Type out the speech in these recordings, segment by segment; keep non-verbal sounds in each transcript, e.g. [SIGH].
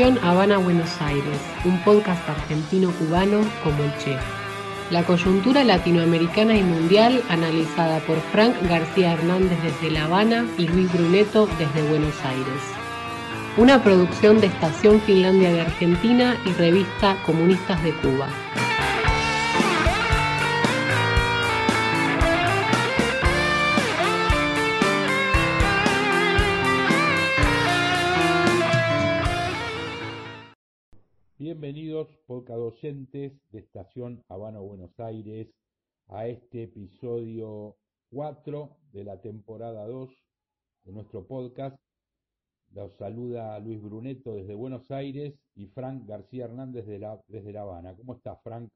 Estación Habana Buenos Aires, un podcast argentino-cubano como el Che. La coyuntura latinoamericana y mundial analizada por Frank García Hernández desde La Habana y Luis Bruneto desde Buenos Aires. Una producción de Estación Finlandia de Argentina y revista Comunistas de Cuba. Bienvenidos, docentes de Estación Habana Buenos Aires, a este episodio 4 de la temporada 2 de nuestro podcast. Los saluda Luis Bruneto desde Buenos Aires y Frank García Hernández de desde La Habana. ¿Cómo estás, Frank?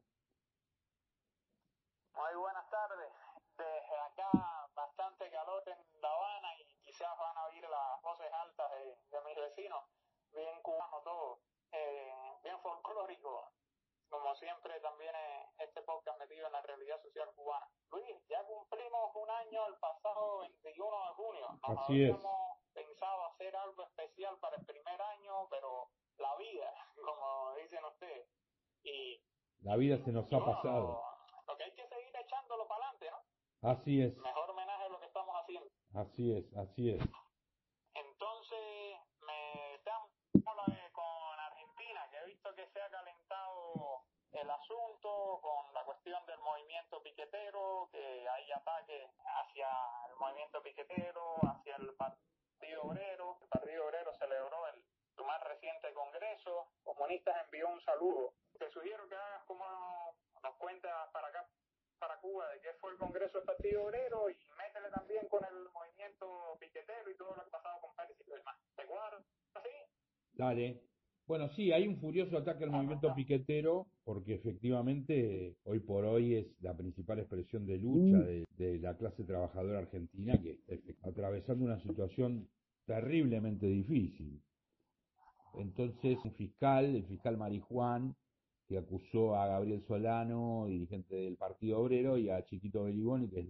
Muy buenas tardes. Desde acá bastante calor en La Habana y quizás van a oír las voces altas de, de mis vecinos. Bien cubano todo eh, bien folclórico, como siempre también este podcast metido en la realidad social cubana. Luis, ya cumplimos un año el pasado 21 de junio. Nos Así habíamos pensado hacer algo especial para el primer año, pero la vida, [LAUGHS] como dicen ustedes. Y La vida se nos ha bueno, pasado. Lo, lo que hay que seguir echándolo para adelante, ¿no? Así es, Mejor homenaje a lo que estamos haciendo. así es, así es. Entonces, me estamos con Argentina, que he visto que se ha calentado el asunto con la cuestión del movimiento piquetero, que ataques hacia el movimiento piquetero, hacia el Partido Obrero. El Partido Obrero celebró el, su más reciente congreso. Comunistas envió un saludo. Te sugiero que hagas como nos cuentas para acá, para Cuba, de qué fue el congreso del Partido Obrero y métele también con el movimiento piquetero y todo lo que ha pasado con Pérez y lo demás. ¿Te cuadra? ¿Así? Dale. Bueno, sí, hay un furioso ataque al movimiento piquetero porque efectivamente hoy por hoy es la principal expresión de lucha de, de la clase trabajadora argentina que está atravesando una situación terriblemente difícil. Entonces, un fiscal, el fiscal Marijuán, que acusó a Gabriel Solano, dirigente del Partido Obrero, y a Chiquito Beliboni, que es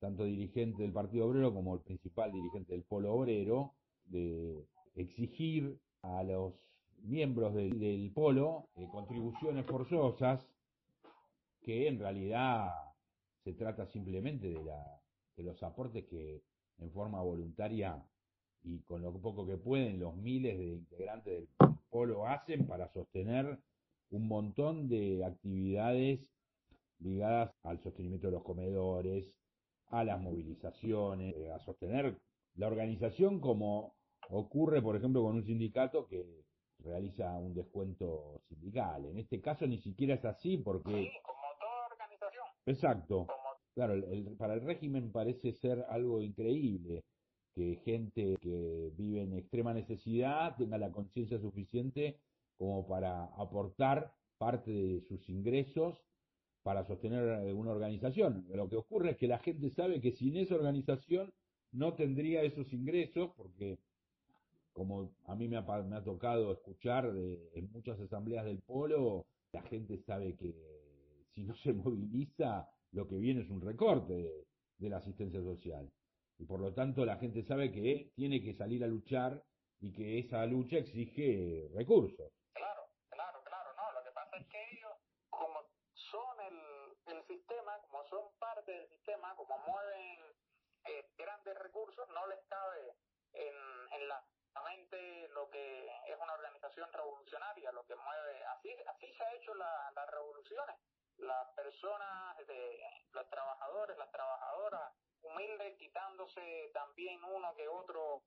tanto dirigente del Partido Obrero como el principal dirigente del Polo Obrero, de exigir a los miembros del, del Polo contribuciones forzosas, que en realidad se trata simplemente de, la, de los aportes que en forma voluntaria y con lo poco que pueden los miles de integrantes del Polo hacen para sostener un montón de actividades ligadas al sostenimiento de los comedores, a las movilizaciones, eh, a sostener la organización como ocurre, por ejemplo, con un sindicato que realiza un descuento sindical. En este caso ni siquiera es así porque... Sí, como toda organización. Exacto. Como Claro, el- el- para el régimen parece ser algo increíble que gente que vive en extrema necesidad tenga la conciencia suficiente como para aportar parte de sus ingresos para sostener una organización. Lo que ocurre es que la gente sabe que sin esa organización no tendría esos ingresos porque como a mí me ha, me ha tocado escuchar de, en muchas asambleas del polo, la gente sabe que si no se [LAUGHS] moviliza, lo que viene es un recorte de, la asistencia social. Y por lo tanto la gente sabe que tiene que salir a luchar y que esa lucha exige recursos. Claro, claro, claro, no. Lo que pasa es que ellos, como son el, el sistema, como son parte del sistema, como mueven eh, grandes recursos, no les cabe en la mente lo que es una organización revolucionaria, lo que mueve. Así, así se ha hecho la, las revoluciones. Las personas, de, los trabajadores, las trabajadoras, humildes, quitándose también uno que otro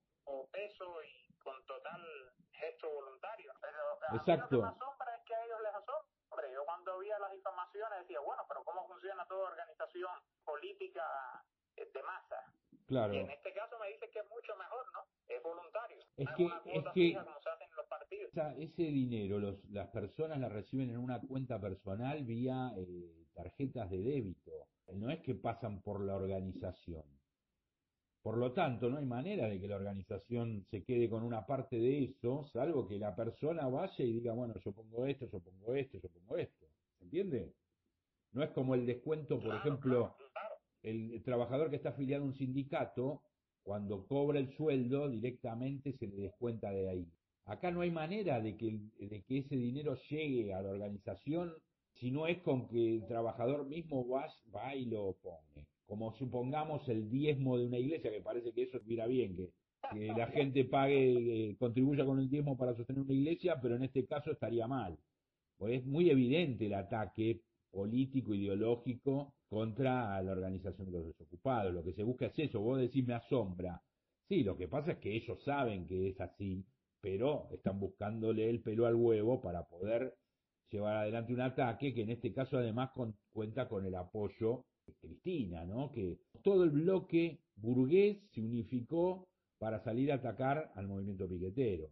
peso y con total gesto voluntario. Pero a mí Exacto. lo que me asombra es que a ellos les asombra. Yo cuando veía las difamaciones decía, bueno, pero ¿cómo funciona toda organización política eh, de masa? Claro. Y en este caso me dice que es mucho mejor, ¿no? Es voluntario. Es que- es que- se hace en los partidos. Esa- ese dinero los, las personas la reciben en una cuenta personal vía eh, tarjetas de débito. No es que pasan por la organización. Por lo tanto, no hay manera de que la organización se quede con una parte de eso, salvo que la persona vaya y diga, bueno, yo pongo esto, yo pongo esto, yo pongo esto. ¿Se entiende? No es como el descuento, por Claro, ejemplo, claro. El, trabajador que está afiliado a un sindicato, cuando cobra el sueldo, directamente se le descuenta de ahí. Acá no hay manera de que, de que ese dinero llegue a la organización si no es con que el trabajador mismo va, va y lo pone. Como supongamos el diezmo de una iglesia, que parece que eso estuviera bien, que, que la gente pague, eh, contribuya con el diezmo para sostener una iglesia, pero en este caso estaría mal. Pues es muy evidente el ataque político, ideológico contra la organización de los desocupados. Lo que se busca es eso. Vos decís, me asombra. Sí, lo que pasa es que ellos saben que es así, pero están buscándole el pelo al huevo para poder llevar adelante un ataque que en este caso además cuenta con el apoyo de Cristina, ¿no? Que todo el bloque burgués se unificó para salir a atacar al movimiento piquetero.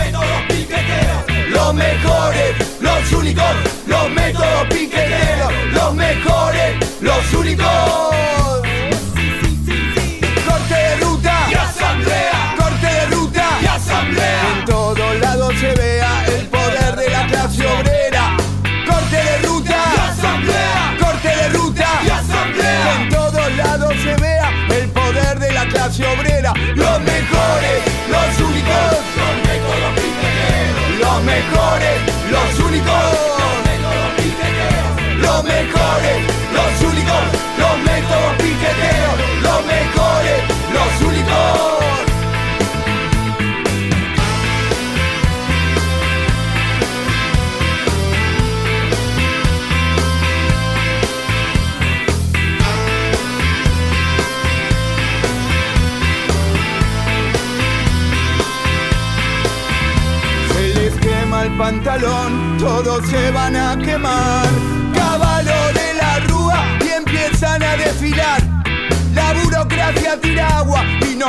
mejores, los únicos, los métodos piqueteros, los mejores, los únicos. Corte de ruta y asamblea, corte de ruta y asamblea. En todos lados se vea el poder de la clase obrera. Corte de ruta y asamblea, corte de ruta y asamblea. En todos lados se vea el poder de la clase obrera, los mejores. los únicos.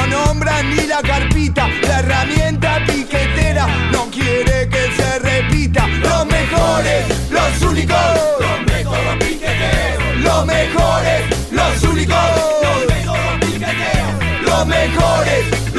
Nombran ni la carpita. La herramienta piquetera no quiere que se repita. Los mejores, los únicos, los métodos piqueteros. Los mejores, los únicos, los métodos piqueteros. Los mejores,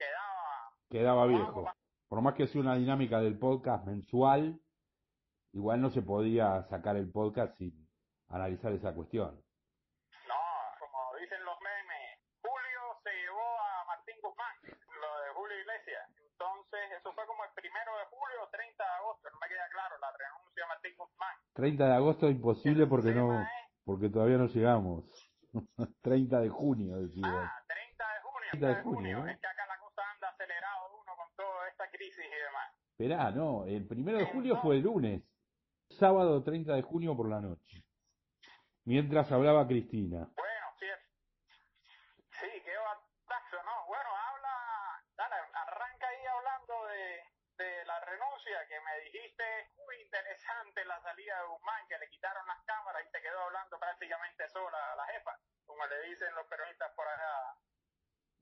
quedaba... Quedaba viejo. Por más que sea una dinámica del podcast mensual, igual no se podía sacar el podcast sin analizar esa cuestión. No, como dicen los memes, Julio se llevó a Martín Guzmán, lo de Julio Iglesias. Entonces, eso fue como el primero de julio, 30 de agosto, no me queda claro, la renuncia de Martín Guzmán. 30 de agosto imposible porque no porque todavía no llegamos. [LAUGHS] 30 de junio, decimos. Ah, 30 de junio. 30 de junio, ¿no? Es que acá la crisis y demás. Esperá, no, el primero de julio fue el lunes. Sábado 30 de junio por la noche. Mientras hablaba Cristina. Bueno, sí, sí, qué batazo, ¿no? Bueno, habla, dale, arranca ahí hablando de, de la renuncia que me dijiste muy interesante la salida de Guzmán, que le quitaron las cámaras y te quedó hablando prácticamente sola la jefa, como le dicen los peronistas por allá.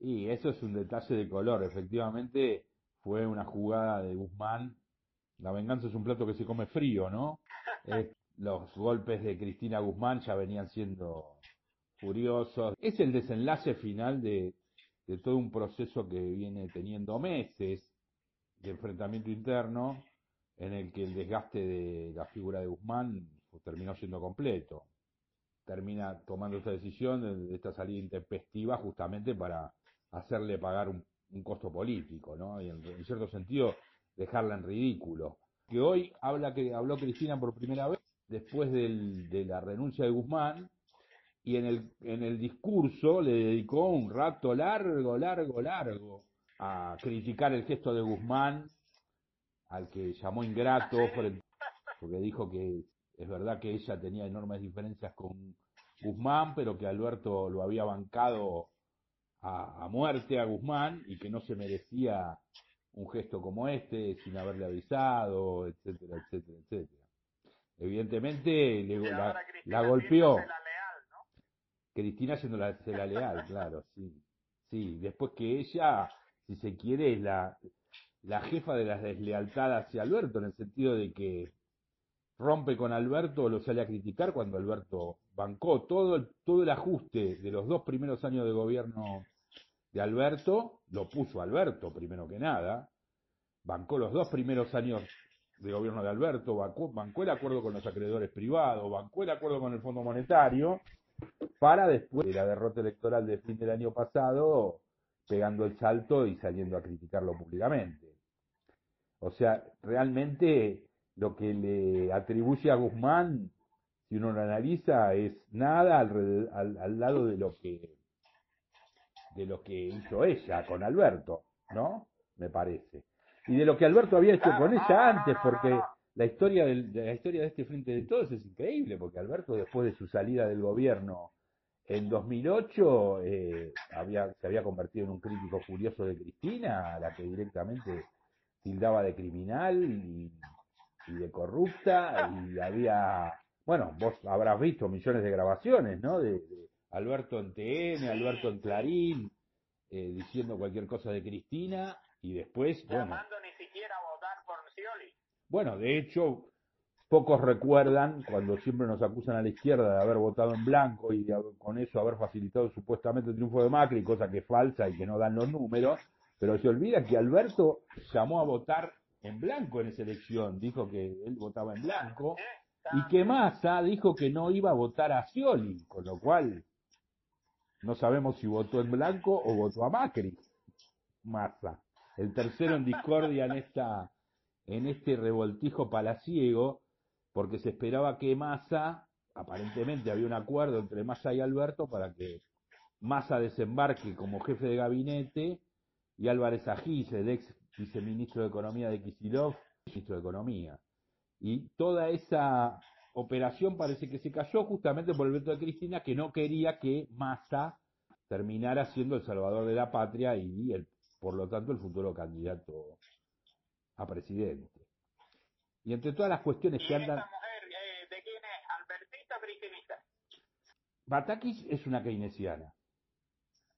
Y eso es un detalle de color, efectivamente fue una jugada de Guzmán. La venganza es un plato que se come frío, ¿no? [LAUGHS] Eh, los golpes de Cristina Guzmán ya venían siendo furiosos. Es el desenlace final de, de todo un proceso que viene teniendo meses de enfrentamiento interno en el que el desgaste de la figura de Guzmán terminó siendo completo. Termina tomando esta decisión de, de esta salida intempestiva justamente para hacerle pagar un, un costo político, ¿no? Y en, cierto sentido dejarla en ridículo. Que hoy habla que habló Cristina por primera vez después del, de la renuncia de Guzmán y en el, en el discurso le dedicó un rato largo, largo, largo a criticar el gesto de Guzmán, al que llamó ingrato, porque dijo que es verdad que ella tenía enormes diferencias con Guzmán, pero que Alberto lo había bancado a, a, muerte a Guzmán y que no se merecía un gesto como este sin haberle avisado, etcétera, etcétera, etcétera. Evidentemente le, la, la, golpeó. La leal, ¿no? Cristina siendo la, la leal, claro, sí. Sí, después que ella, si se quiere, es la, la jefa de las deslealtades hacia Alberto, en el sentido de que rompe con Alberto, lo sale a criticar cuando Alberto bancó todo el, todo el ajuste de los dos primeros años de gobierno de Alberto, lo puso Alberto primero que nada, bancó los dos primeros años de gobierno de Alberto, bancó, bancó el acuerdo con los acreedores privados, bancó el acuerdo con el Fondo Monetario, para después de la derrota electoral de fin del año pasado, pegando el salto y saliendo a criticarlo públicamente. O sea, realmente lo que le atribuye a Guzmán, si uno lo analiza, es nada al, al, al lado de lo que de lo que hizo ella con Alberto, ¿no? Me parece. Y de lo que Alberto había hecho con ella antes, porque la historia del, de la historia de este frente de todos es increíble, porque Alberto después de su salida del gobierno en 2008 eh, había, se había convertido en un crítico furioso de Cristina, a la que directamente tildaba de criminal y, y de corrupta, y había, bueno, vos habrás visto millones de grabaciones, ¿no? De, de Alberto en TN, Alberto en Clarín, eh, diciendo cualquier cosa de Cristina, y después, bueno... Ni siquiera a votar por Scioli. Bueno, de hecho, pocos recuerdan cuando siempre nos acusan a la izquierda de haber votado en blanco y de, con eso haber facilitado supuestamente el triunfo de Macri, cosa que es falsa y que no dan los números, pero se olvida que Alberto llamó a votar en blanco en esa elección, dijo que él votaba en blanco, y que Massa dijo que no iba a votar a Scioli, con lo cual no sabemos si votó en blanco o votó a Macri. Massa, el tercero en discordia en esta en este revoltijo palaciego, porque se esperaba que Massa, aparentemente había un acuerdo entre Massa y Alberto para que Massa desembarque como jefe de gabinete y Álvarez Agís, el ex viceministro de Economía de Kisilov, ministro de Economía. Y toda esa operación parece que se cayó justamente por el veto de Cristina, que no quería que Massa terminara siendo el salvador de la patria y, el, por lo tanto, el futuro candidato a presidente. Y entre todas las cuestiones ¿Y que andan... esta mujer eh, de quién es? ¿Albertista o cristinista? Batakis es una keynesiana,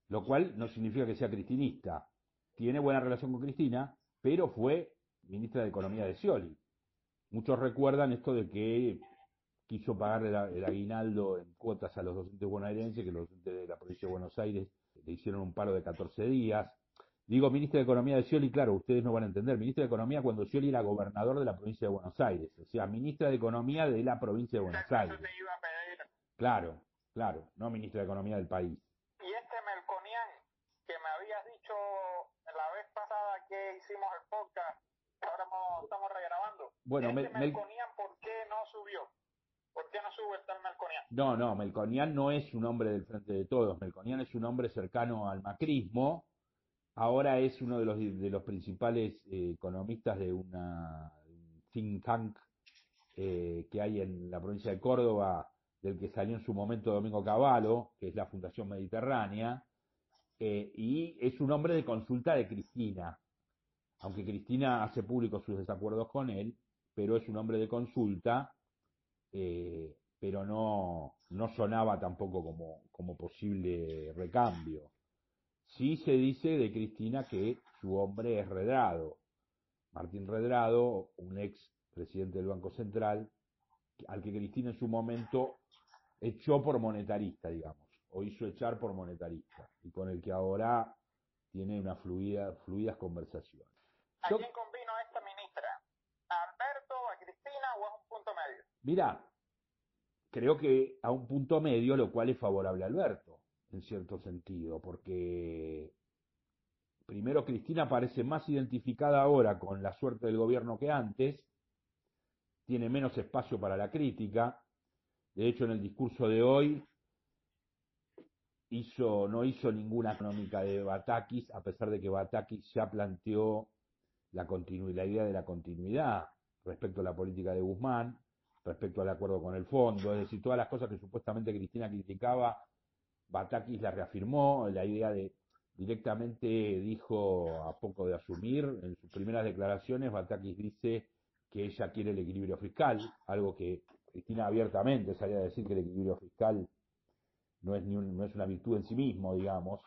lo cual no significa que sea cristinista. Tiene buena relación con Cristina, pero fue ministra de Economía de Scioli. Muchos recuerdan esto de que quiso pagar el, el aguinaldo en cuotas a los docentes bonaerenses, que los docentes de la provincia de Buenos Aires le hicieron un paro de 14 días. Digo ministra de Economía de Scioli, claro, ustedes no van a entender. Ministra de Economía cuando Scioli era gobernador de la provincia de Buenos Aires. O sea, ministra de Economía de la provincia de Buenos Aires. Claro, claro, no ministra de Economía del país. Y este Melconian, que me habías dicho la vez pasada que hicimos el podcast, ahora mo- estamos regrabando. Bueno, este Mel- Mel- Melconian, ¿por qué no subió? ¿Por qué no sube el tal Melconian? No, no, Melconian no es un hombre del Frente de Todos, Melconian es un hombre cercano al macrismo, ahora es uno de los, de los principales eh, economistas de una un think tank eh, que hay en la provincia de Córdoba, del que salió en su momento Domingo Cavallo, que es la Fundación Mediterránea, eh, y es un hombre de consulta de Cristina, aunque Cristina hace públicos sus desacuerdos con él, pero es un hombre de consulta, eh, pero no, no sonaba tampoco como, como posible recambio. Sí se dice de Cristina que su hombre es Redrado, Martín Redrado, un ex presidente del Banco Central, al que Cristina en su momento echó por monetarista, digamos, o hizo echar por monetarista, y con el que ahora tiene una fluida, fluidas conversaciones. ¿A quién convino esta ministra? ¿A Alberto, a Cristina o es un punto medio? Mira, creo que a un punto medio, lo cual es favorable a Alberto, en cierto sentido, porque primero Cristina parece más identificada ahora con la suerte del gobierno que antes, tiene menos espacio para la crítica, de hecho en el discurso de hoy hizo, no hizo ninguna económica de Batakis, a pesar de que Batakis ya planteó la, la idea de la continuidad respecto a la política de Guzmán, respecto al acuerdo con el fondo, es decir, todas las cosas que supuestamente Cristina criticaba, Batakis la reafirmó, la idea de directamente dijo a poco de asumir, en sus primeras declaraciones, Batakis dice que ella quiere el equilibrio fiscal, algo que Cristina abiertamente salía a decir que el equilibrio fiscal no es, ni no es una virtud en sí mismo, digamos,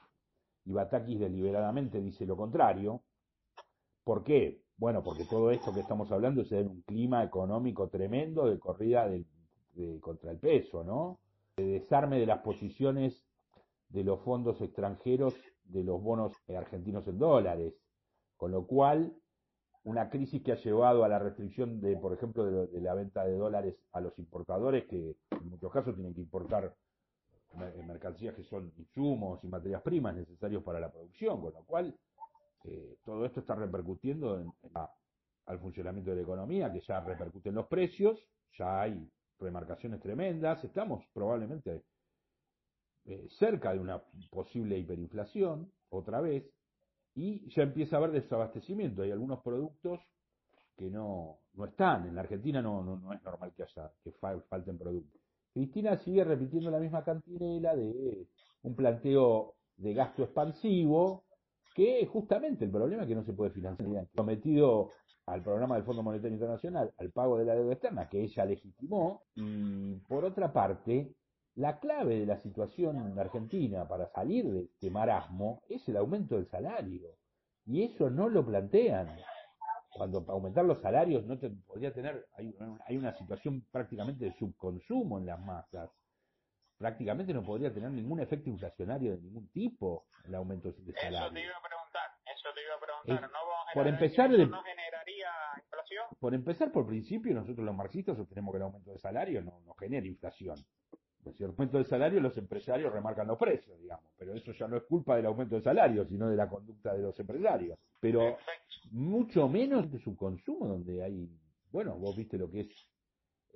y Batakis deliberadamente dice lo contrario. ¿Por qué? Bueno, porque todo esto que estamos hablando se da en un clima económico tremendo de corrida de, contra el peso, ¿no? De desarme de las posiciones de los fondos extranjeros de los bonos argentinos en dólares, con lo cual una crisis que ha llevado a la restricción de, por ejemplo, de, de, la venta de dólares a los importadores, que en muchos casos tienen que importar mercancías que son insumos y materias primas necesarios para la producción, con lo cual eh, todo esto está repercutiendo en, la, al funcionamiento de la economía, que ya repercute en los precios, ya hay remarcaciones tremendas, estamos probablemente eh, cerca de una posible hiperinflación, otra vez, y ya empieza a haber desabastecimiento. Hay algunos productos que no, no están. En la Argentina no, no, no es normal que haya, que fa falten productos. Cristina sigue repitiendo la misma cantinela de un planteo de gasto expansivo, que justamente el problema es que no se puede financiar. Sometido al programa del Fondo Monetario Internacional, al pago de la deuda externa, que ella legitimó, y por otra parte, la clave de la situación en Argentina para salir de este marasmo es el aumento del salario. Y eso no lo plantean. Cuando aumentar los salarios no te, podría tener, hay, hay una situación prácticamente de subconsumo en las masas. Prácticamente no podría tener ningún efecto inflacionario de ningún tipo el aumento de salario. Eso te iba a preguntar, eso te iba a preguntar. Eh, ¿No por empezar, de, no generaría inflación? Por empezar, por principio, nosotros los marxistas sostenemos que el aumento de salario no, no genera inflación. Si el aumento del salario, los empresarios remarcan los precios, digamos, pero eso ya no es culpa del aumento del salario, sino de la conducta de los empresarios. Pero Perfecto. mucho menos de su consumo, donde hay, bueno, vos viste lo que es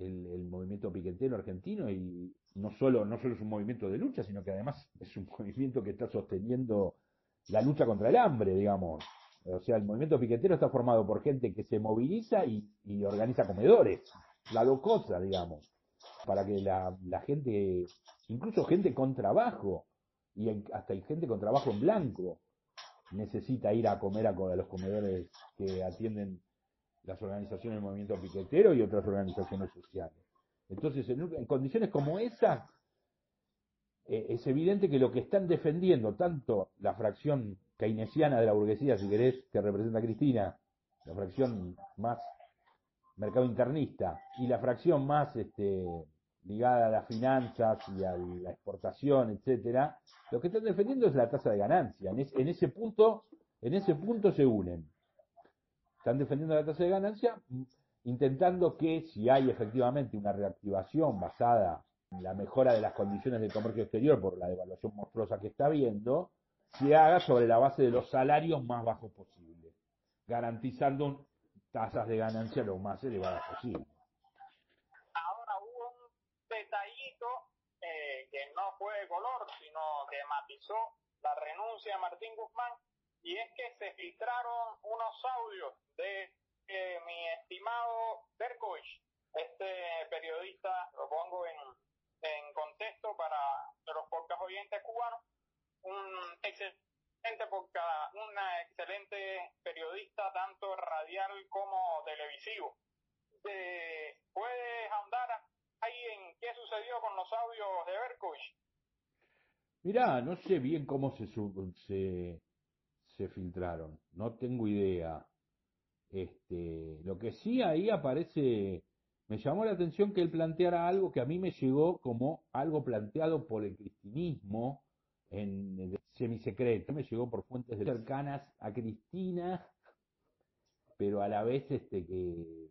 el, movimiento piquetero argentino y no solo, no solo es un movimiento de lucha, sino que además [LAUGHS] es un movimiento que está sosteniendo la lucha contra el hambre, digamos. O sea, el movimiento piquetero está formado por gente que se moviliza y, y organiza comedores, la locosa, digamos para que la, la, gente, incluso gente con trabajo, y hasta hay gente con trabajo en blanco, necesita ir a comer a los comedores que atienden las organizaciones del movimiento piquetero y otras organizaciones sociales. Entonces, en, condiciones como esa, eh, es evidente que lo que están defendiendo tanto la fracción keynesiana de la burguesía, si querés, que representa Cristina, la fracción más mercado internista, y la fracción más este, ligada a las finanzas y a la exportación, etcétera, lo que están defendiendo es la tasa de ganancia. En, ese punto, en ese punto se unen. Están defendiendo la tasa de ganancia, intentando que si hay efectivamente una reactivación basada en la mejora de las condiciones del comercio exterior por la devaluación monstruosa que está habiendo, se haga sobre la base de los salarios más bajos posibles, garantizando tasas de ganancia lo más elevadas posible. Ahora hubo un detallito eh, que no fue de color, sino que matizó la renuncia de Martín Guzmán, y es que se filtraron unos audios de eh, mi estimado Berkovich, este periodista, lo pongo en, en contexto para los pocos oyentes cubanos, un excelente podcast, una excelente periodista tanto radial como televisivo. Eh, ¿Puedes ahondar ahí en qué sucedió con los audios de Berkovich? Mirá, no sé bien cómo se, se, se filtraron, no tengo idea. Este, lo que sí ahí aparece, me llamó la atención que él planteara algo que a mí me llegó como algo planteado por el cristinismo en semisecreto, me llegó por fuentes cercanas a Cristina, pero a la vez este que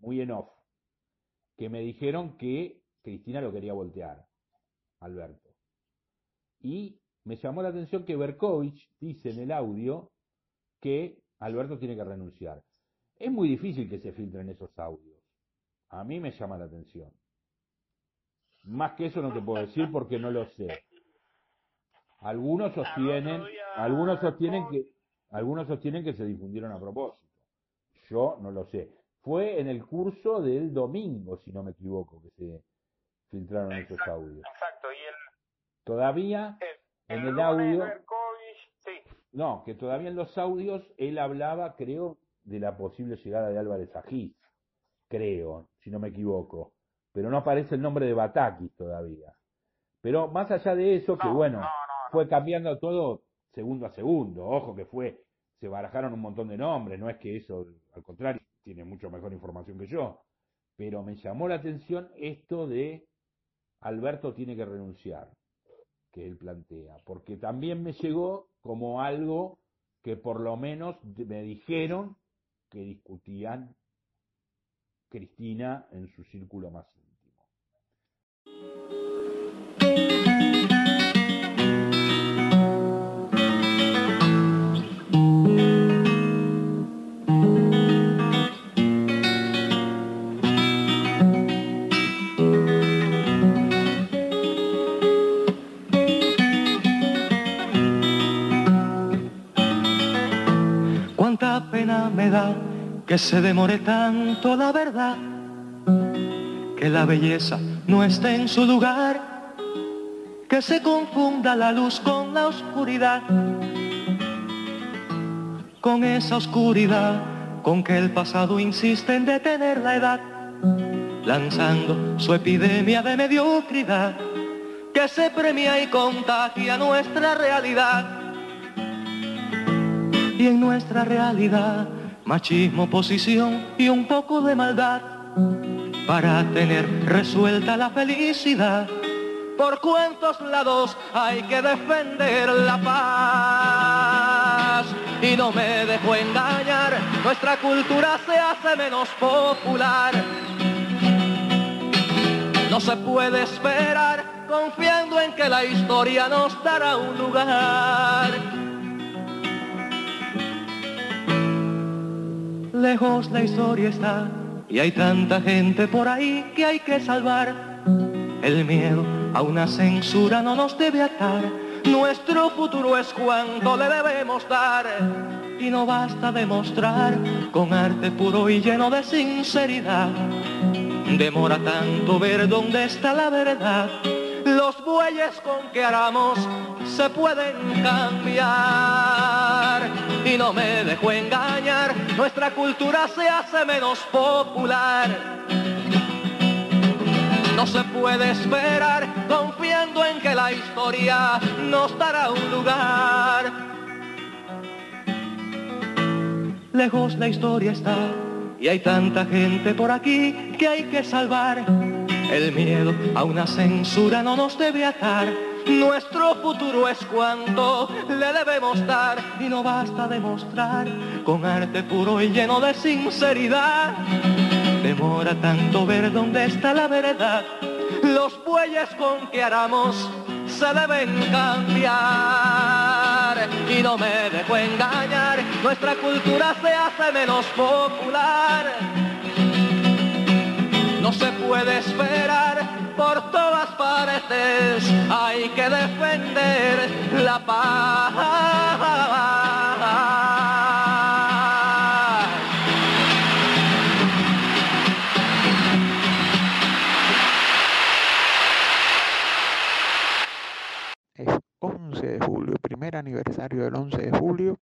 muy en off, que me dijeron que Cristina lo quería voltear, Alberto. Y me llamó la atención que Berkovich dice en el audio que Alberto tiene que renunciar. Es muy difícil que se filtren esos audios. A mí me llama la atención. Más que eso no te puedo decir porque no lo sé. Algunos sostienen, algunos sostienen que, algunos sostienen que se difundieron a propósito. Yo no lo sé. Fue en el curso del domingo, si no me equivoco, que se filtraron esos audios. Exacto, y el, todavía en el audio, no, que todavía en los audios él hablaba, creo, de la posible llegada de Álvarez Agís, creo, si no me equivoco, pero no aparece el nombre de Batakis todavía. Pero más allá de eso, que bueno, fue cambiando todo segundo a segundo, ojo que fue, se barajaron un montón de nombres, no es que eso, al contrario, tiene mucho mejor información que yo, pero me llamó la atención esto de Alberto tiene que renunciar que él plantea, porque también me llegó como algo que por lo menos me dijeron que discutían Cristina en su círculo más íntimo. que se demore tanto la verdad, que la belleza no esté en su lugar, que se confunda la luz con la oscuridad, con esa oscuridad con que el pasado insiste en detener la edad, lanzando su epidemia de mediocridad, que se premia y contagia nuestra realidad. Y en nuestra realidad machismo, posición y un poco de maldad para tener resuelta la felicidad. Por cuántos lados hay que defender la paz. Y no me dejo engañar, nuestra cultura se hace menos popular. No se puede esperar confiando en que la historia nos dará un lugar lejos la historia está y hay tanta gente por ahí que hay que salvar. El miedo a una censura no nos debe atar. Nuestro futuro es cuanto le debemos dar. Y no basta demostrar con arte puro y lleno de sinceridad. Demora tanto ver dónde está la verdad. Los bueyes con que aramos se pueden cambiar. Y no me dejo engañar, nuestra cultura se hace menos popular. No se puede esperar confiando en que la historia nos dará un lugar. Lejos la historia está y hay tanta gente por aquí que hay que salvar. El miedo a una censura no nos debe atar nuestro futuro es cuanto le debemos dar y no basta demostrar con arte puro y lleno de sinceridad. Demora tanto ver dónde está la verdad. Los bueyes con que aramos se deben cambiar y no me dejo engañar. Nuestra cultura se hace menos popular. No se puede esperar hay que defender la paz. Es 11 de julio, primer aniversario del 11 de julio.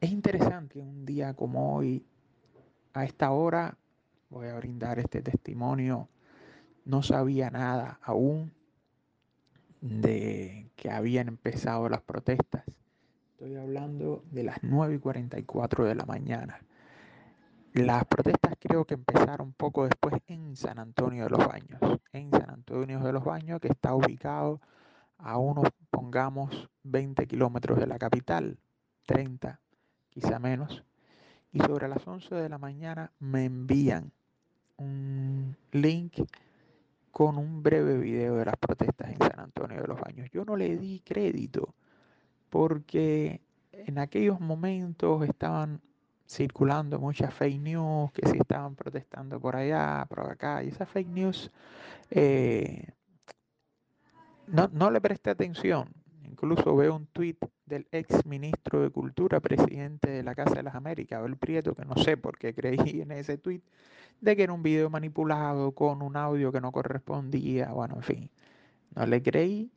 Es interesante un día como hoy, a esta hora, voy a brindar este testimonio. No sabía nada aún de que habían empezado las protestas. Estoy hablando de las 9 y 44 de la mañana. Las protestas creo que empezaron poco después en San Antonio de los Baños. En San Antonio de los Baños, que está ubicado a unos, pongamos, 20 kilómetros de la capital, 30, quizá menos. Y sobre las 11 de la mañana me envían un link con un breve video de las protestas en San Antonio de los Baños. Yo no le di crédito porque en aquellos momentos estaban circulando muchas fake news, que si estaban protestando por allá, por acá, y esas fake news eh, no, no le presté atención. Incluso veo un tuit del ex ministro de Cultura, presidente de la Casa de las Américas, Abel Prieto, que no sé por qué creí en ese tuit, de que era un video manipulado con un audio que no correspondía. Bueno, en fin, no le creí.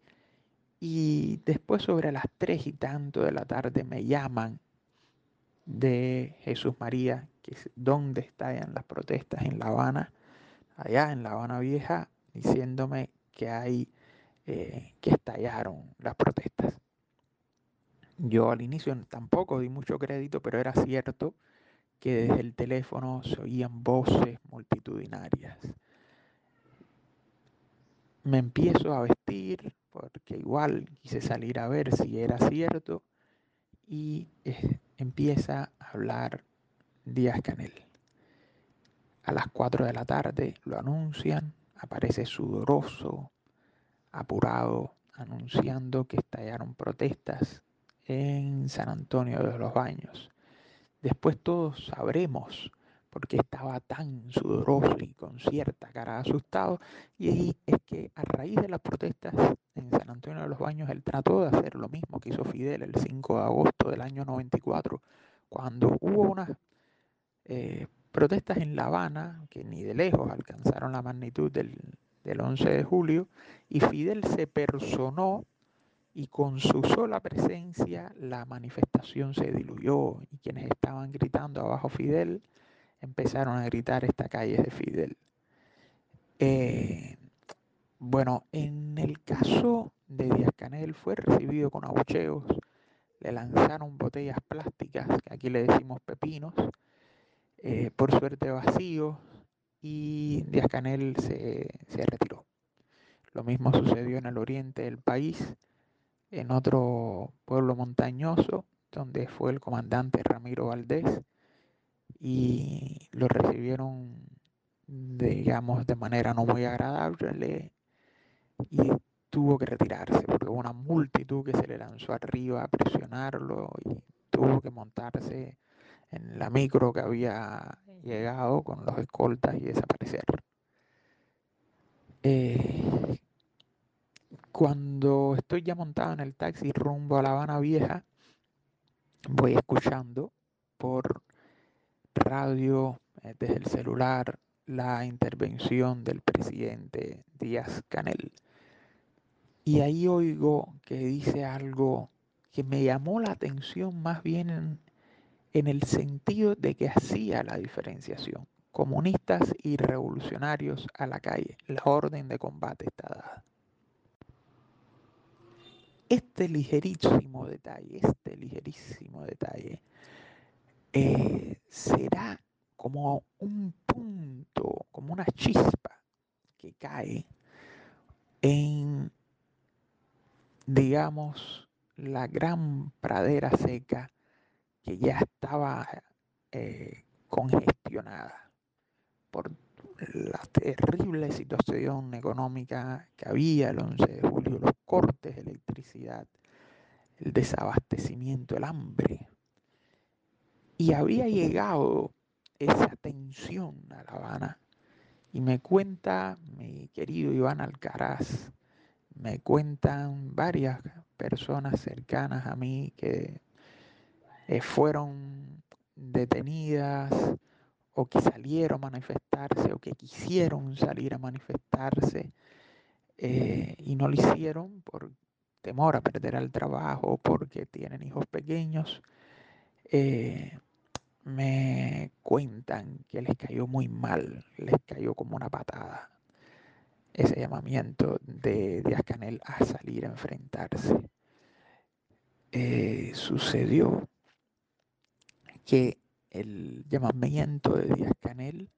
Y después sobre las tres y tanto de la tarde me llaman de Jesús María, que es donde están las protestas en La Habana, allá en La Habana Vieja, diciéndome que hay eh, que estallaron las protestas. Yo al inicio tampoco di mucho crédito, pero era cierto que desde el teléfono se oían voces multitudinarias. Me empiezo a vestir porque igual quise salir a ver si era cierto y eh, empieza a hablar Díaz Canel. A las 4 de la tarde lo anuncian, aparece sudoroso, apurado, anunciando que estallaron protestas en San Antonio de los Baños. Después todos sabremos por qué estaba tan sudoroso y con cierta cara asustado. Y es que a raíz de las protestas en San Antonio de los Baños, él trató de hacer lo mismo que hizo Fidel el 5 de agosto del año 94, cuando hubo unas eh, protestas en La Habana que ni de lejos alcanzaron la magnitud del, del 11 de julio, y Fidel se personó y con su sola presencia la manifestación se diluyó y quienes estaban gritando abajo Fidel empezaron a gritar esta calle de Fidel. Eh, bueno, en el caso de Díaz Canel fue recibido con abucheos, le lanzaron botellas plásticas, que aquí le decimos pepinos, eh, por suerte vacíos, y Díaz Canel se, se retiró. Lo mismo sucedió en el oriente del país, en otro pueblo montañoso, donde fue el comandante Ramiro Valdés, y lo recibieron, digamos, de manera no muy agradable, y tuvo que retirarse, porque hubo una multitud que se le lanzó arriba a presionarlo, y tuvo que montarse en la micro que había llegado con los escoltas y desaparecer. Eh, cuando estoy ya montado en el taxi rumbo a La Habana Vieja, voy escuchando por radio eh, desde el celular la intervención del presidente Díaz Canel. Y ahí oigo que dice algo que me llamó la atención más bien en, en el sentido de que hacía la diferenciación. Comunistas y revolucionarios a la calle. La orden de combate está dada. Este ligerísimo detalle, este ligerísimo detalle, eh, será como un punto, como una chispa que cae en, digamos, la gran pradera seca que ya estaba eh, congestionada por la terrible situación económica que había el 11 de julio, los cortes de electricidad, el desabastecimiento, el hambre. Y había llegado esa tensión a La Habana. Y me cuenta mi querido Iván Alcaraz Me cuentan varias personas cercanas a mí que eh, fueron detenidas o que salieron a manifestarse o que quisieron salir a manifestarse eh, y no lo hicieron por temor a perder el trabajo, porque tienen hijos pequeños. Eh, me cuentan que les cayó muy mal, les cayó como una patada ese llamamiento de Díaz Canel a salir a enfrentarse. Sucedió que el llamamiento de Díaz Canel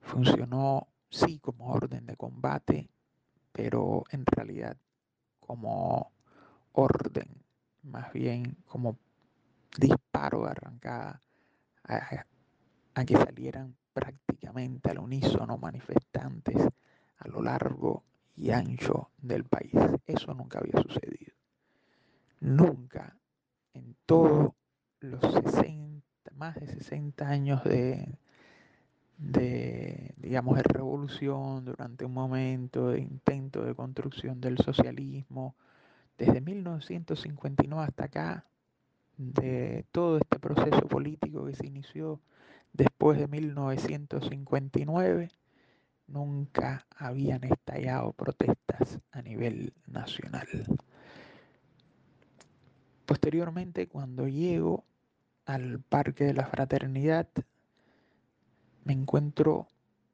funcionó sí como orden de combate, pero en realidad como orden, más bien como disparo de arrancada a, que salieran prácticamente al unísono manifestantes a lo largo y ancho del país. Eso nunca había sucedido. Nunca en todos los 60, más de 60 años de, de, digamos, de revolución, durante un momento de intento de construcción del socialismo, desde 1959 hasta acá, de todo este proceso político que se inició después de 1959, nunca habían estallado protestas a nivel nacional. Posteriormente, cuando llego al Parque de la Fraternidad, me encuentro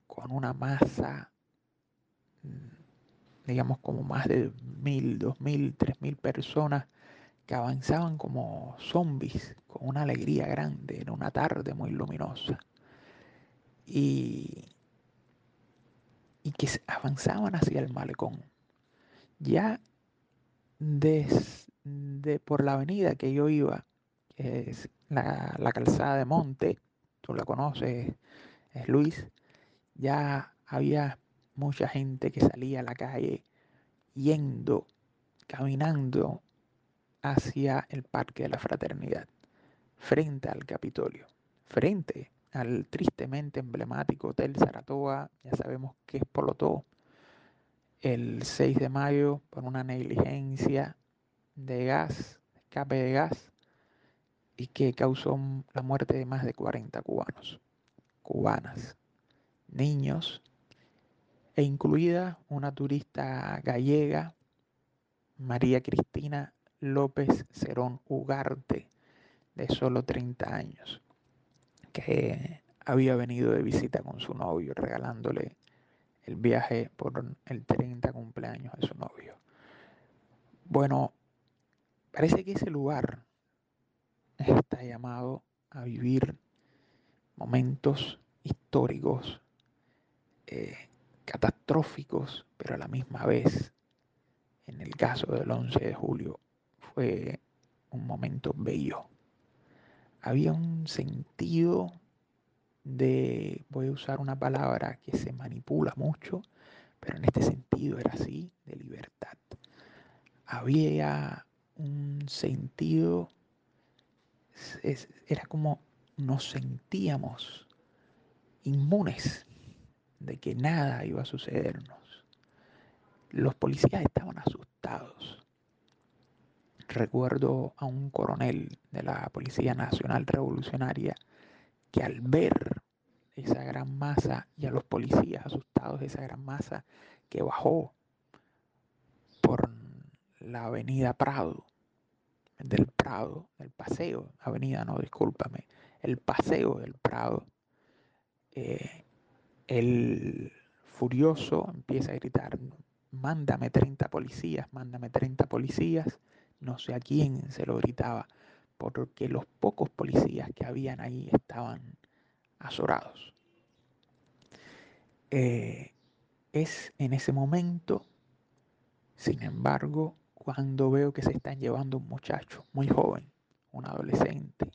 con una masa, mm, digamos como más de mil, dos mil, tres mil personas que avanzaban como zombies, con una alegría grande, en una tarde muy luminosa. Y y que avanzaban hacia el malecón. Ya desde por la avenida que yo iba, es la, calzada de Monte, tú la conoces, es Luis, ya había mucha gente que salía a la calle yendo, caminando hacia el Parque de la Fraternidad, frente al Capitolio, frente al tristemente emblemático Hotel Saratoga, ya sabemos que explotó el 6 de mayo por una negligencia de gas, escape de gas, y que causó la muerte de más de 40 cubanos, cubanas, niños, e incluida una turista gallega, María Cristina López Cerón Ugarte, de solo 30 años que había venido de visita con su novio, regalándole el viaje por el 30 cumpleaños de su novio. Bueno, parece que ese lugar está llamado a vivir momentos históricos, eh, catastróficos, pero a la misma vez, en el caso del 11 de julio, fue un momento bello había un sentido de, voy a usar una palabra que se manipula mucho, pero en este sentido era así, de libertad. Había un sentido, era como nos sentíamos inmunes de que nada iba a sucedernos. Los policías estaban asustados recuerdo a un coronel de la Policía Nacional Revolucionaria que al ver esa gran masa y a los policías asustados de esa gran masa que bajó por la avenida Prado, del Prado, el paseo, avenida no, discúlpame, el paseo del Prado, eh, el furioso empieza a gritar, mándame 30 policías, mándame 30 policías, no sé a quién se lo gritaba, porque los pocos policías que habían ahí estaban azorados. Eh, es en ese momento, sin embargo, cuando veo que se están llevando un muchacho muy joven, un adolescente,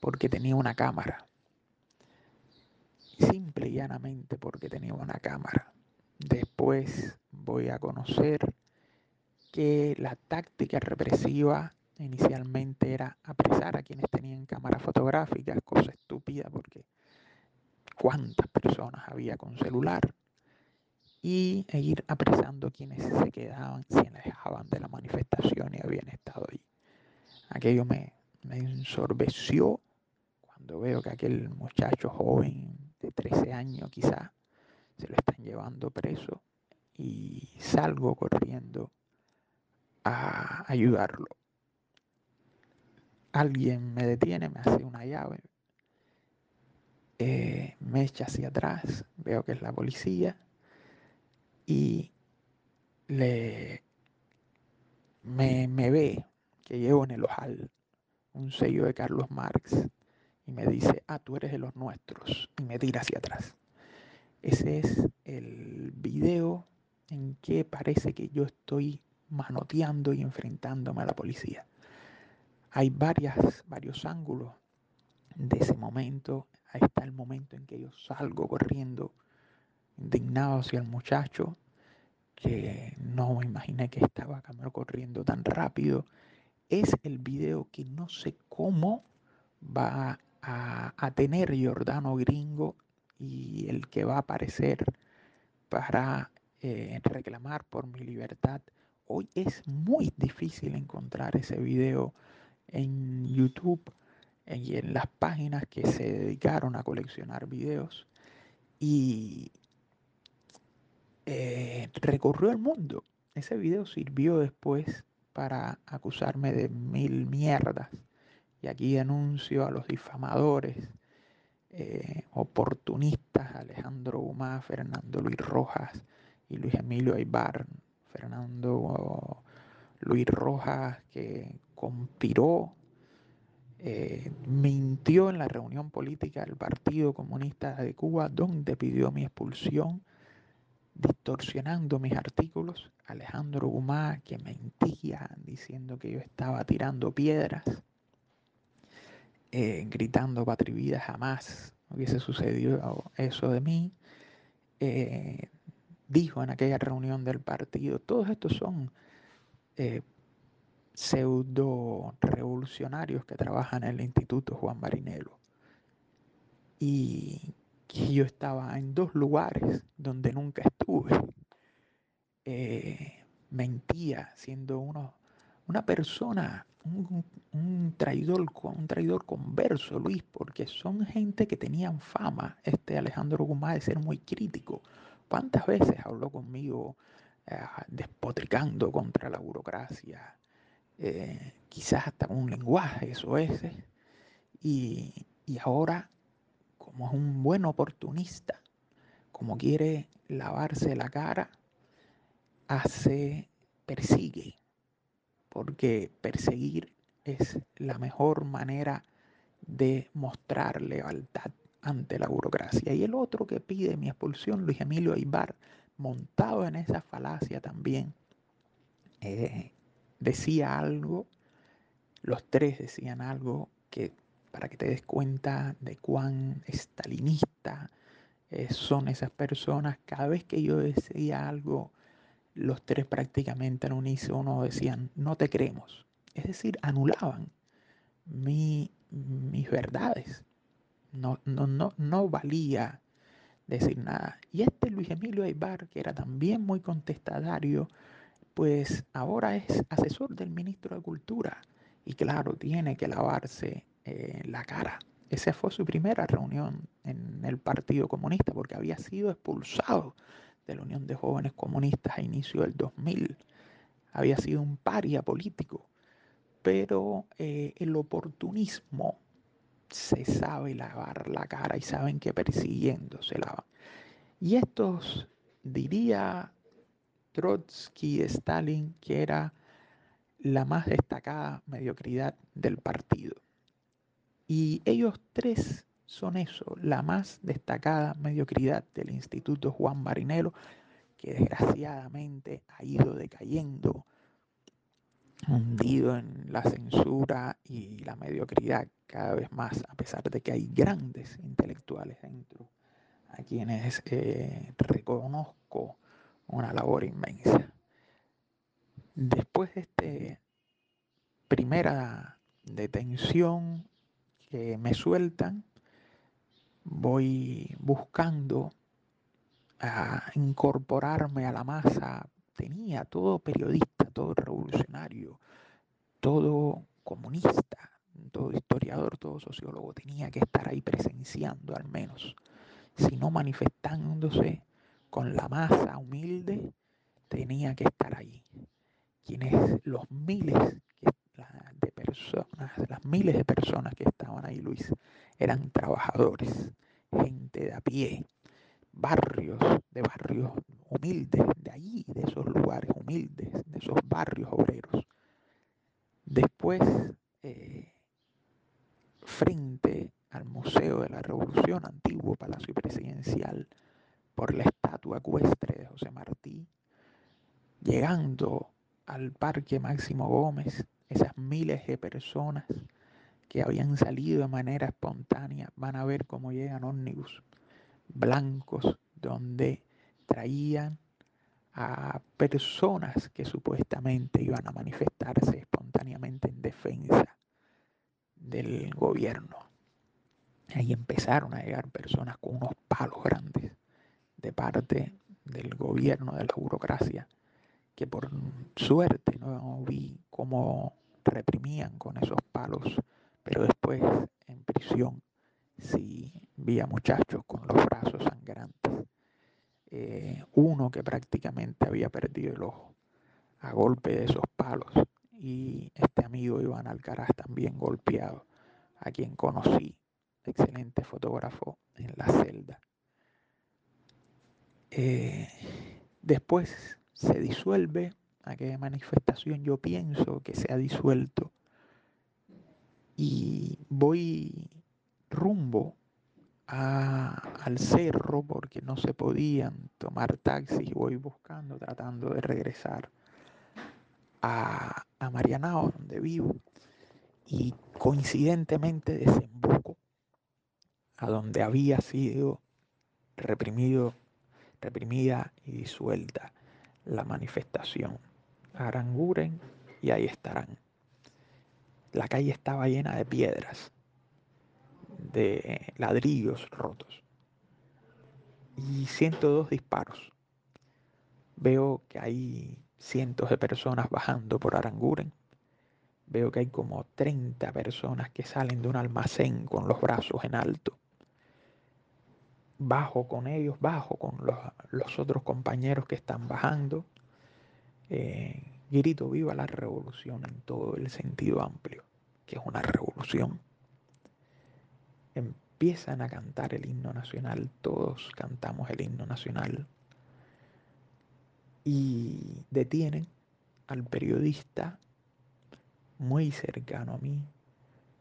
porque tenía una cámara. Simple y llanamente porque tenía una cámara. Después voy a conocer que la táctica represiva inicialmente era apresar a quienes tenían cámara fotográfica, cosa estúpida porque cuántas personas había con celular. Y e ir apresando quienes se quedaban, se alejaban de la manifestación y habían estado ahí. Aquello me, me ensorbeció cuando veo que aquel muchacho joven de 13 años quizá se lo están llevando preso y salgo corriendo a ayudarlo. Alguien me detiene, me hace una llave, eh, me echa hacia atrás, veo que es la policía y le me, me ve que llevo en el ojal un sello de Carlos Marx y me dice, ah, tú eres de los nuestros, y me tira hacia atrás. Ese es el video en que parece que yo estoy manoteando y enfrentándome a la policía. Hay varias, varios ángulos de ese momento. Ahí está el momento en que yo salgo corriendo, indignado hacia el muchacho, que no me imaginé que estaba corriendo tan rápido. Es el video que no sé cómo va a, tener Giordano Gringo y el que va a aparecer para eh, reclamar por mi libertad. Hoy es muy difícil encontrar ese video en YouTube y en las páginas que se dedicaron a coleccionar videos y eh, recorrió el mundo. Ese video sirvió después para acusarme de mil mierdas y aquí anuncio a los difamadores, eh, oportunistas, Alejandro Gumá, Fernando Luis Rojas y Luis Emilio Aybar. Fernando Luis Rojas que conspiró, eh, mintió en la reunión política del Partido Comunista de Cuba, donde pidió mi expulsión, distorsionando mis artículos. Alejandro Gumá que mentía diciendo que yo estaba tirando piedras eh, gritando patria vida, jamás hubiese sucedido eso de mí. Eh, dijo en aquella reunión del partido, todos estos son eh, pseudo revolucionarios que trabajan en el Instituto Juan Marinelo. Y que yo estaba en dos lugares donde nunca estuve. mentía siendo uno una persona, un, traidor, un traidor converso, Luis, porque son gente que tenían fama, este Alejandro Guzmán, de ser muy crítico. ¿Cuántas veces habló conmigo eh, despotricando contra la burocracia? Eh, quizás hasta un lenguaje, eso es. Y, y ahora, como es un buen oportunista, como quiere lavarse la cara, hace, persigue porque perseguir es la mejor manera de mostrar lealtad ante la burocracia. Y el otro que pide mi expulsión, Luis Emilio Aybar, montado en esa falacia también, eh, decía algo, los tres decían algo que para que te des cuenta de cuán estalinista eh, son esas personas, cada vez que yo decía algo los tres prácticamente en unísono decían, no te creemos. Es decir, anulaban mis verdades. No, no, no, no valía decir nada. Y este Luis Emilio Aybar, que era también muy contestatario, pues ahora es asesor del ministro de Cultura. Y claro, tiene que lavarse eh, la cara. Esa fue su primera reunión en el Partido Comunista, porque había sido expulsado de la Unión de Jóvenes Comunistas a inicio del 2000. Había sido un paria político, pero eh, el oportunismo se sabe lavar la cara y saben que persiguiendo se lava. Y estos, diría Trotsky, Stalin, que era la más destacada mediocridad del partido. Y ellos tres son eso, la más destacada mediocridad del Instituto Juan Marinelo, que desgraciadamente ha ido decayendo, hundido en la censura y la mediocridad cada vez más, a pesar de que hay grandes intelectuales dentro, a quienes eh, reconozco una labor inmensa. Después de esta primera detención me sueltan, voy buscando a incorporarme a la masa, tenía todo periodista, todo revolucionario, todo comunista, todo historiador, todo sociólogo, tenía que estar ahí presenciando al menos, si no manifestándose con la masa humilde, tenía que estar ahí. Quienes los miles de personas, las miles de personas que estaban ahí, Luis, eran trabajadores, gente de a pie, barrios, de barrios humildes, de allí, de esos lugares humildes, de esos barrios obreros. Después, eh, frente al Museo de la Revolución, antiguo Palacio Presidencial, por la estatua ecuestre de José Martí, llegando al Parque Máximo Gómez, esas miles de personas que habían salido de manera espontánea van a ver cómo llegan ómnibus blancos donde traían a personas que supuestamente iban a manifestarse espontáneamente en defensa del gobierno. Ahí empezaron a llegar personas con unos palos grandes de parte del gobierno, de la burocracia, que por suerte no vi cómo reprimían con esos palos, pero después en prisión sí vi a muchachos con los brazos sangrantes. Eh, uno que prácticamente había perdido el ojo a golpe de esos palos y este amigo Iván Alcaraz también golpeado, a quien conocí, excelente fotógrafo en la celda. Eh, después se disuelve aquella manifestación, yo pienso que se ha disuelto y voy rumbo al cerro porque no se podían tomar taxis voy buscando, tratando de regresar a, a Marianao, donde vivo, y coincidentemente desemboco a donde había sido reprimido, reprimida y disuelta la manifestación. Aranguren y ahí estarán. La calle estaba llena de piedras, de ladrillos rotos y 102 disparos. Veo que hay cientos de personas bajando por Aranguren. Veo que hay como 30 personas que salen de un almacén con los brazos en alto. Bajo con ellos, bajo con los, otros compañeros que están bajando. Eh, grito viva la revolución en todo el sentido amplio, que es una revolución. Empiezan a cantar el himno nacional, todos cantamos el himno nacional y detienen al periodista muy cercano a mí,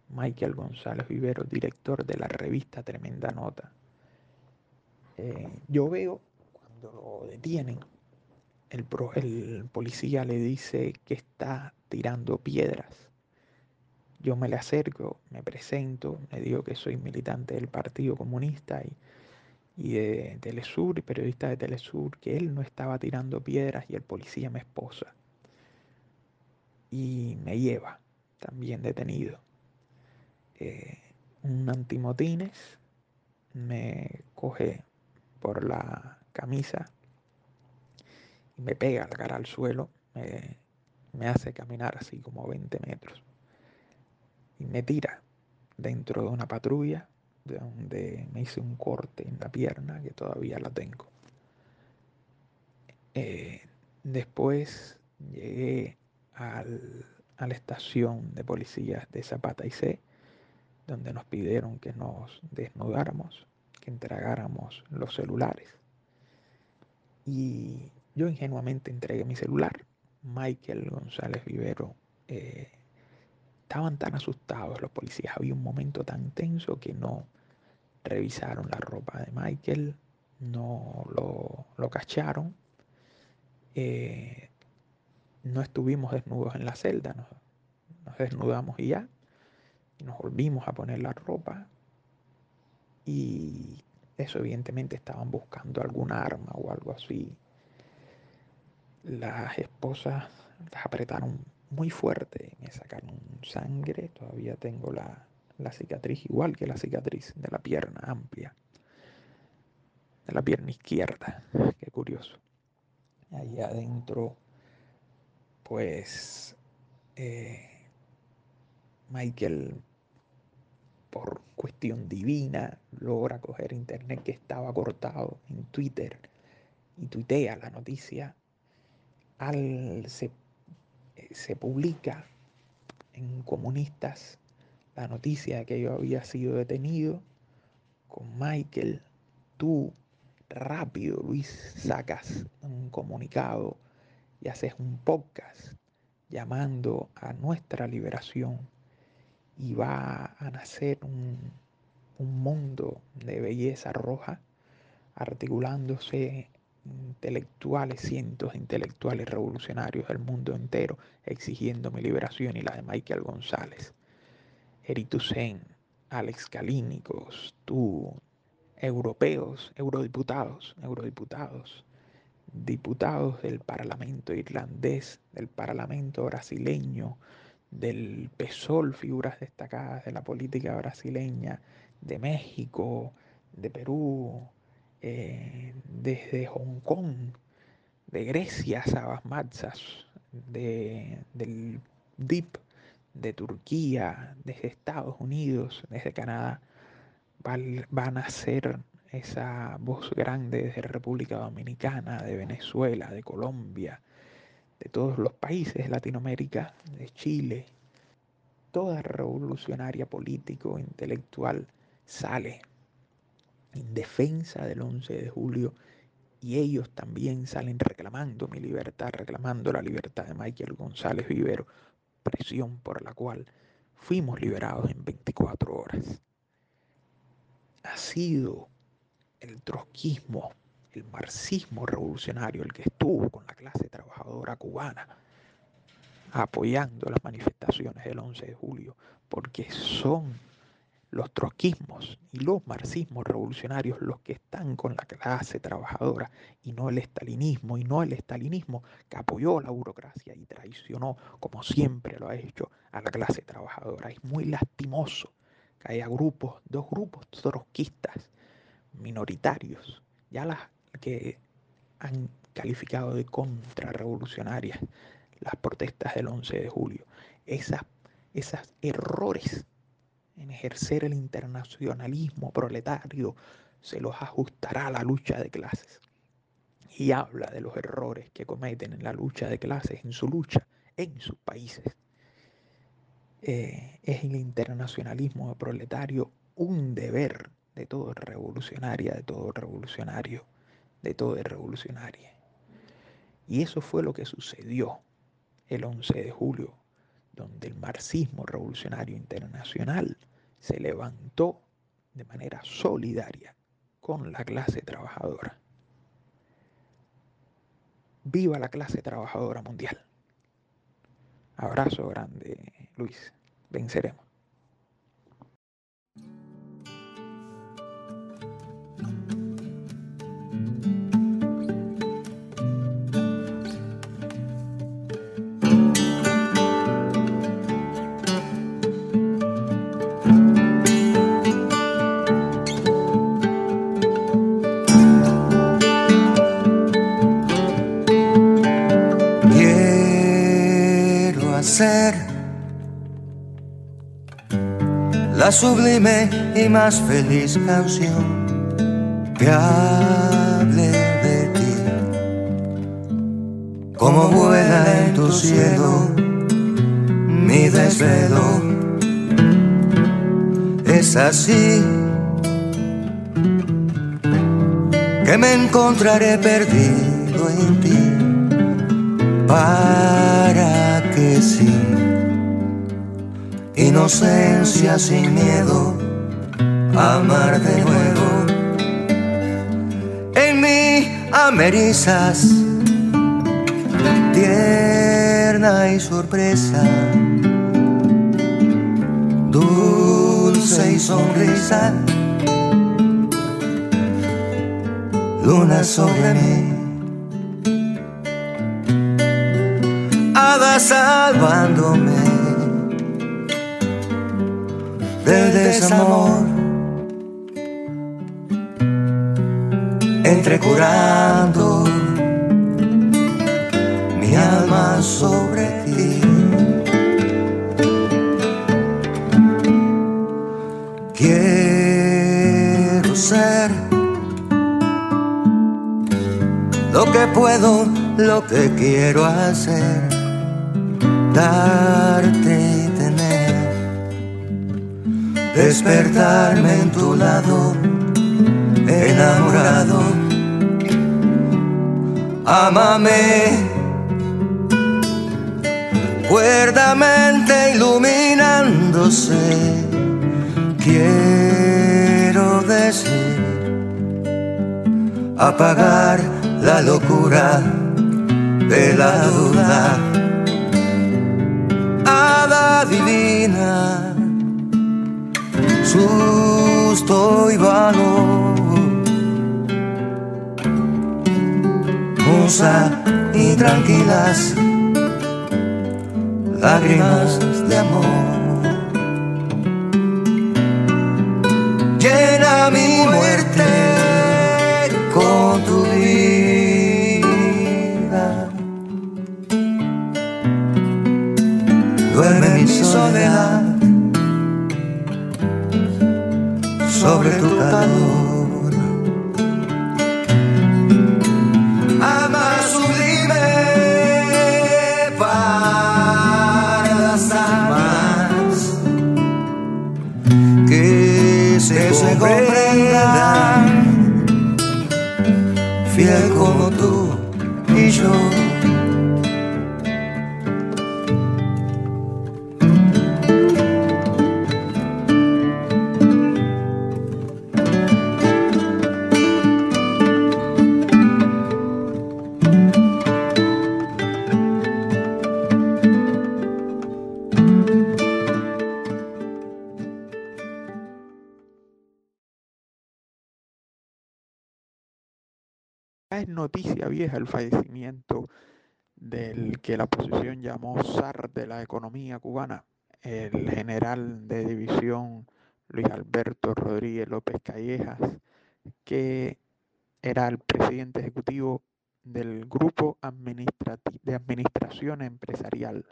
Michael González Vivero, director de la revista Tremenda Nota. Eh, yo veo cuando lo detienen, el, policía le dice que está tirando piedras. Yo me le acerco, me presento, le digo que soy militante del Partido Comunista y y de Telesur, y periodista de Telesur, que él no estaba tirando piedras y el policía me esposa. Y me lleva, también detenido. Eh, un antimotines me coge por la camisa me pega la cara al suelo, me, hace caminar así como 20 metros y me tira dentro de una patrulla de donde me hice un corte en la pierna que todavía la tengo. Eh, después llegué al, a la estación de policías de Zapata y C, donde nos pidieron que nos desnudáramos, que entregáramos los celulares. Y yo ingenuamente entregué mi celular. Michael González Vivero eh, estaban tan asustados los policías, había un momento tan tenso que no revisaron la ropa de Michael, no lo, cacharon, eh, no estuvimos desnudos en la celda, nos, nos desnudamos y ya, nos volvimos a poner la ropa y eso evidentemente estaban buscando alguna arma o algo así. Las esposas las apretaron muy fuerte, me sacaron sangre, todavía tengo la, la cicatriz igual que la cicatriz de la pierna amplia. de la pierna izquierda. Qué curioso. Ahí adentro, pues eh, Michael, por cuestión divina, logra coger internet que estaba cortado en Twitter y tuitea la noticia. Al, se, se publica en Comunistas la noticia de que yo había sido detenido con Michael, tú rápido, Luis, sacas un comunicado y haces un podcast llamando a nuestra liberación y va a nacer un, un mundo de belleza roja articulándose intelectuales, cientos de intelectuales revolucionarios del mundo entero exigiendo mi liberación y la de Michael González. Eritusen, Alex Kalínicos, tú, europeos, eurodiputados, eurodiputados, diputados del Parlamento irlandés, del Parlamento brasileño, del PSOL, figuras destacadas de la política brasileña, de México, de Perú, eh, desde Hong Kong, de Grecia, Sabas Matzas, de, del DIP, de Turquía, desde Estados Unidos, desde Canadá, van a ser esa voz grande desde República Dominicana, de Venezuela, de Colombia, de todos los países de Latinoamérica, de Chile. Toda revolucionaria político, intelectual, sale en defensa del 11 de julio y ellos también salen reclamando mi libertad, reclamando la libertad de Michael González Vivero, presión por la cual fuimos liberados en 24 horas. Ha sido el trotskismo, el marxismo revolucionario el que estuvo con la clase trabajadora cubana apoyando las manifestaciones del 11 de julio, porque son los trotskismos y los marxismos revolucionarios los que están con la clase trabajadora y no el estalinismo y no el estalinismo que apoyó la burocracia y traicionó como siempre lo ha hecho a la clase trabajadora. Es muy lastimoso que haya grupos, dos grupos trotskistas minoritarios, ya las que han calificado de contrarrevolucionarias las protestas del 11 de julio. Esas, esos errores en ejercer el internacionalismo proletario, se los ajustará la lucha de clases. Y habla de los errores que cometen en la lucha de clases, en su lucha en sus países. Eh, es el internacionalismo proletario un deber de todo revolucionaria, de todo revolucionario, de todo revolucionaria. Y eso fue lo que sucedió el 11 de julio donde el marxismo revolucionario internacional se levantó de manera solidaria con la clase trabajadora. Viva la clase trabajadora mundial. Abrazo grande, Luis. Venceremos. La sublime y más feliz canción que hable de ti. Como vuela en tu cielo mi desvelo, es así que me encontraré perdido en ti para que sí inocencia sin miedo, amar de nuevo. En mí amerizas, tierna y sorpresa, dulce y sonrisa, luna sobre mí. Hada salvándome del desamor. entrecurando mi alma sobre ti. Quiero ser lo que puedo, lo que quiero hacer, darte despertarme en tu lado, enamorado. Ámame cuerdamente iluminándose. Quiero decir, apagar la locura de la duda. Hada divina, susto y valor. Musa y tranquilas lágrimas de amor. Llena mi muerte con tu vida. Duerme mi soledad sobre tu calor. Ama sublime para las almas que se, comprendan, es noticia vieja el fallecimiento del que la oposición llamó zar de la economía cubana, el general de división Luis Alberto Rodríguez López Callejas, que era el presidente ejecutivo del Grupo de Administración Empresarial,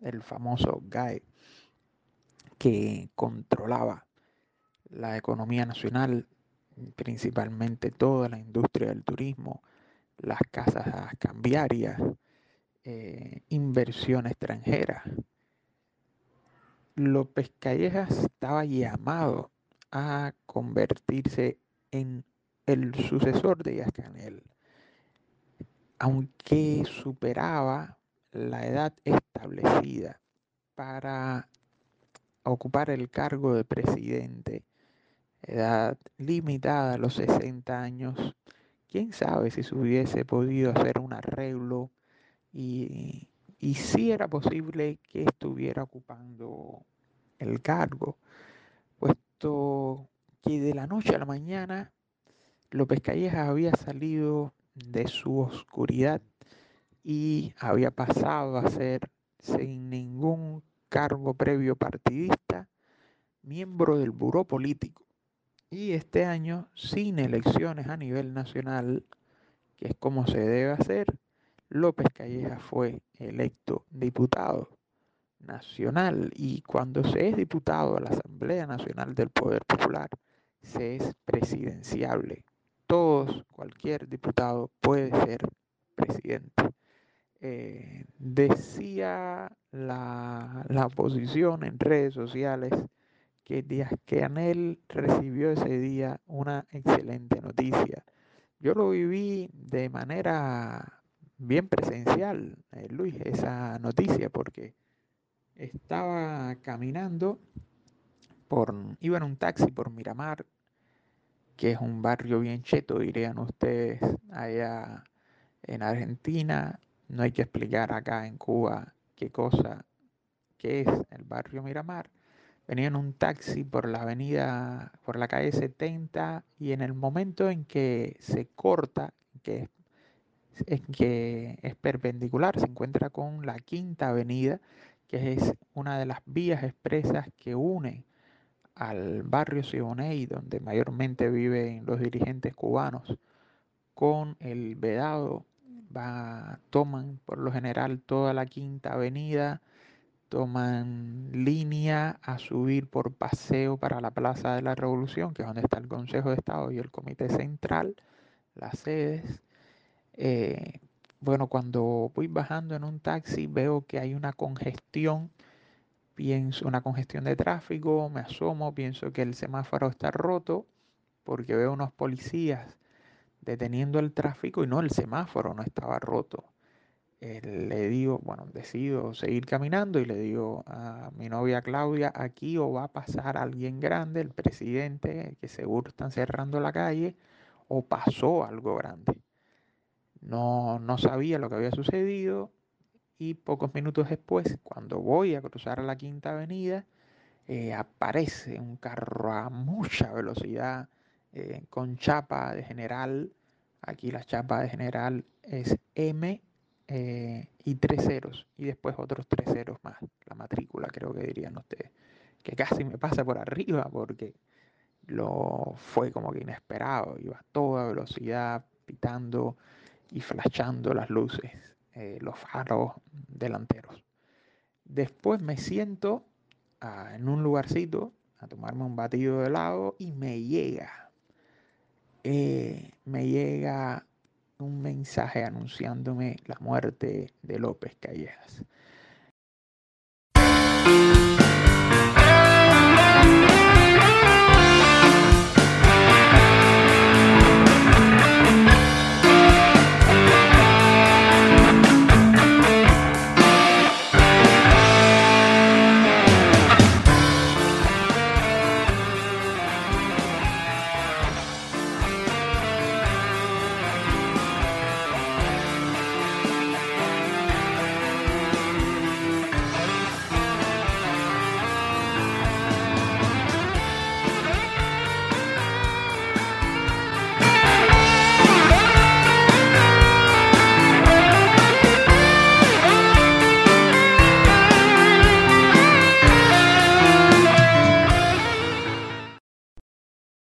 el famoso GAE, que controlaba la economía nacional, principalmente toda la industria del turismo, las casas cambiarias, eh, inversión extranjera. López Callejas estaba llamado a convertirse en el sucesor de Díaz Canel, aunque superaba la edad establecida para ocupar el cargo de presidente, edad limitada a los 60 años, quién sabe si se hubiese podido hacer un arreglo y, y si era posible que estuviera ocupando el cargo, puesto que de la noche a la mañana López Callejas había salido de su oscuridad y había pasado a ser, sin ningún cargo previo partidista, miembro del buró político. Y este año, sin elecciones a nivel nacional, que es como se debe hacer, López Callejas fue electo diputado nacional y cuando se es diputado a la Asamblea Nacional del Poder Popular, se es presidenciable. Todos, cualquier diputado puede ser presidente. Eh, decía la, la oposición en redes sociales que Díaz Canel recibió ese día una excelente noticia. Yo lo viví de manera bien presencial, eh, Luis, esa noticia, porque estaba caminando por, iba en un taxi por Miramar, que es un barrio bien cheto, dirían ustedes, allá en Argentina. No hay que explicar acá en Cuba qué cosa, qué es el barrio Miramar. Venía en un taxi por la avenida, por la calle 70 y en el momento en que se corta, que es, que es perpendicular, se encuentra con la quinta avenida, que es una de las vías expresas que une al barrio Siboney, donde mayormente viven los dirigentes cubanos, con el vedado, va, toman por lo general toda la quinta avenida, toman línea a subir por paseo para la Plaza de la Revolución, que es donde está el Consejo de Estado y el Comité Central, las sedes. Eh, bueno, cuando voy bajando en un taxi veo que hay una congestión, pienso una congestión de tráfico, me asomo, pienso que el semáforo está roto, porque veo unos policías deteniendo el tráfico y no, el semáforo no estaba roto. Eh, le digo, bueno, decido seguir caminando y le digo a mi novia Claudia, aquí o va a pasar alguien grande, el presidente, que seguro están cerrando la calle, o pasó algo grande. No, no sabía lo que había sucedido y pocos minutos después, cuando voy a cruzar la quinta avenida, eh, aparece un carro a mucha velocidad eh, con chapa de general. Aquí la chapa de general es M eh, y tres ceros y después otros tres ceros más, la matrícula creo que dirían ustedes, que casi me pasa por arriba porque lo fue como que inesperado, iba a toda velocidad pitando y flashando las luces, eh, los faros delanteros. Después me siento ah, en un lugarcito a tomarme un batido de helado y me llega, eh, me llega un mensaje anunciándome la muerte de López Callejas.